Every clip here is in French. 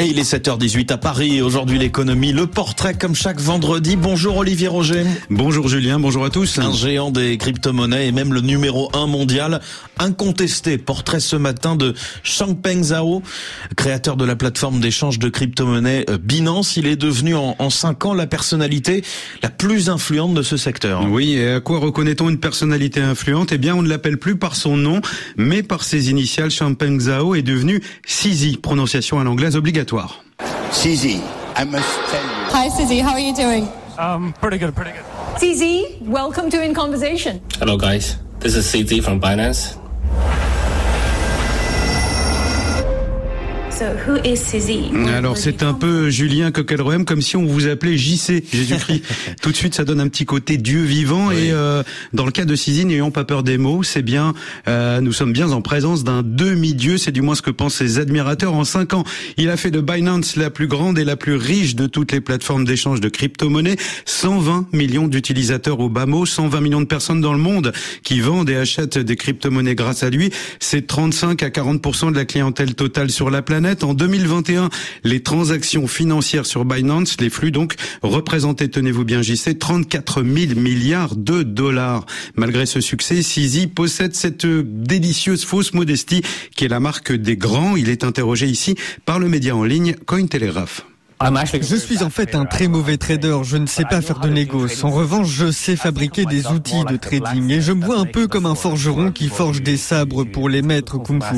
Et il est 7h18 à Paris. Aujourd'hui, l'économie, le portrait comme chaque vendredi. Bonjour Olivier Roger. Bonjour Julien, bonjour à tous. Un géant des crypto-monnaies et même le numéro 1 mondial, incontesté. Portrait ce matin de Changpeng Zhao, créateur de la plateforme d'échange de crypto-monnaies euh, Binance. Il est devenu en, en 5 ans la personnalité la plus influente de ce secteur. Oui, et à quoi reconnaît-on une personnalité influente? Eh bien, on ne l'appelle plus par son nom, mais par ses initiales. Changpeng Zhao est devenu CZ, prononciation à l'anglaise obligatoire. CZ, I must tell you. Hi, Susie. How are you doing? Um, pretty good, pretty good. CZ, welcome to In Conversation. Hello, guys. This is CZ from Binance. Who is CZ? Alors c'est un peu Julien Coquelroem comme si on vous appelait JC Jésus-Christ. Tout de suite ça donne un petit côté Dieu vivant Oui. et euh, dans le cas de CZ n'ayons pas peur des mots, c'est bien euh, nous sommes bien en présence d'un demi-dieu, c'est du moins ce que pensent ses admirateurs en cinq ans. Il a fait de Binance la plus grande et la plus riche de toutes les plateformes d'échange de crypto-monnaies, 120 millions d'utilisateurs au bas mot, 120 millions de personnes dans le monde qui vendent et achètent des crypto-monnaies grâce à lui, c'est 35 à 40% de la clientèle totale sur la planète. En 2021, les transactions financières sur Binance, les flux donc, représentaient, tenez-vous bien JC, 34 000 milliards de dollars. Malgré ce succès, CZ possède cette euh, délicieuse fausse modestie qui est la marque des grands. Il est interrogé ici par le média en ligne Cointelegraph. Je suis en fait un très mauvais trader, je ne sais pas faire de négoce. En revanche, je sais fabriquer des outils de trading et je me vois un peu comme un forgeron qui forge des sabres pour les maîtres kung-fu.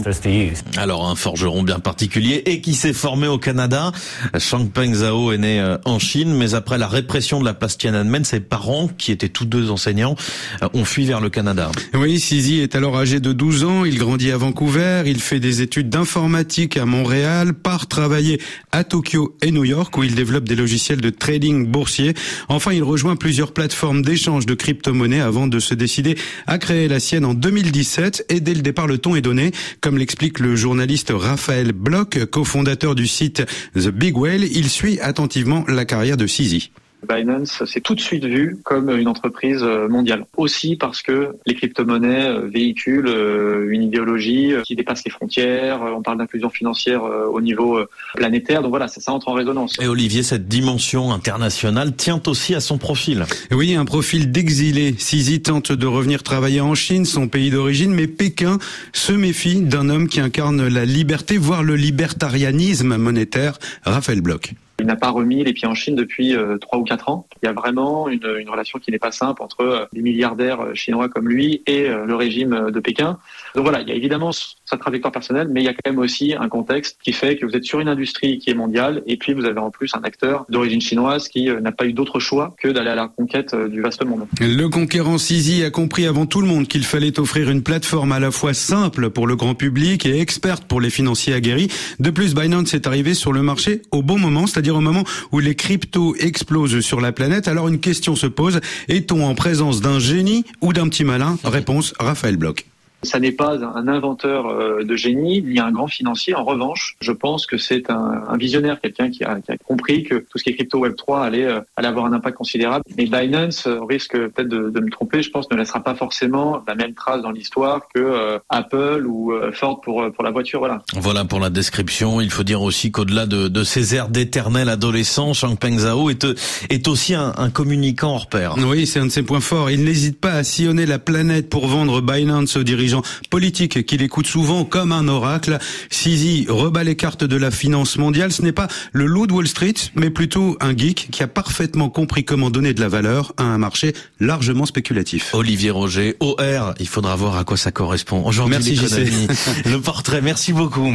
Alors un forgeron bien particulier et qui s'est formé au Canada. Changpeng Zhao est né euh, en Chine, mais après la répression de la place Tiananmen, ses parents, qui étaient tous deux enseignants, euh, ont fui vers le Canada. Oui, Sizi est alors âgé de 12 ans, il grandit à Vancouver, il fait des études d'informatique à Montréal, part travailler à Tokyo et New York où il développe des logiciels de trading boursier. Enfin, il rejoint plusieurs plateformes d'échange de crypto-monnaies avant de se décider à créer la sienne en 2017 et dès le départ le ton est donné, comme l'explique le journaliste Raphaël Bloch, cofondateur du site The Big Whale, il suit attentivement la carrière de Sizi. Binance s'est tout de suite vu comme une entreprise euh, mondiale. Aussi parce que les crypto-monnaies euh, véhiculent euh, une idéologie qui dépasse les frontières. On parle d'inclusion financière au niveau planétaire. Donc voilà, ça, ça entre en résonance. Et Olivier, cette dimension internationale tient aussi à son profil. Oui, un profil d'exilé. Sisi tente de revenir travailler en Chine, son pays d'origine, mais Pékin se méfie d'un homme qui incarne la liberté, voire le libertarianisme monétaire, Raphaël Bloch. Il n'a pas remis les pieds en Chine depuis euh, trois ou quatre ans. Il y a vraiment une, une relation qui n'est pas simple entre euh, les milliardaires euh, chinois comme lui et euh, le régime euh, de Pékin. Donc voilà, il y a évidemment sa trajectoire personnelle, mais il y a quand même aussi un contexte qui fait que vous êtes sur une industrie qui est mondiale et puis vous avez en plus un acteur d'origine chinoise qui euh, n'a pas eu d'autre choix que d'aller à la conquête euh, du vaste monde. Le conquérant Sisi a compris avant tout le monde qu'il fallait offrir une plateforme à la fois simple pour le grand public et experte pour les financiers aguerris. De plus, Binance est arrivé sur le marché au bon moment, c'est-à-dire au moment où les cryptos explosent sur la planète. Alors une question se pose, est-on en présence d'un génie ou d'un petit malin? Réponse, Raphaël Bloch. Ça n'est pas un inventeur euh, de génie ni un grand financier. En revanche, je pense que c'est un, un visionnaire, quelqu'un qui a, qui a compris que tout ce qui est crypto Web 3 allait, euh, allait avoir un impact considérable. Mais Binance, euh, risque peut-être de, de me tromper, je pense ne laissera pas forcément la même trace dans l'histoire que euh, Apple ou euh, Ford pour, pour la voiture. Voilà. Voilà pour la description. Il faut dire aussi qu'au-delà de, de ces airs d'éternel adolescent, Changpeng Zhao est, est aussi un, un communicant hors pair. Oui, c'est un de ses points forts. Il n'hésite pas à sillonner la planète pour vendre Binance aux dirigeants politiques qu'il écoute souvent comme un oracle. Sisi rebat les cartes de la finance mondiale. Ce n'est pas le loup de Wall Street, mais plutôt un geek qui a parfaitement compris comment donner de la valeur à un marché largement spéculatif. Olivier Roger, OR, il faudra voir à quoi ça correspond. Aujourd'hui, Merci, le portrait. Merci beaucoup.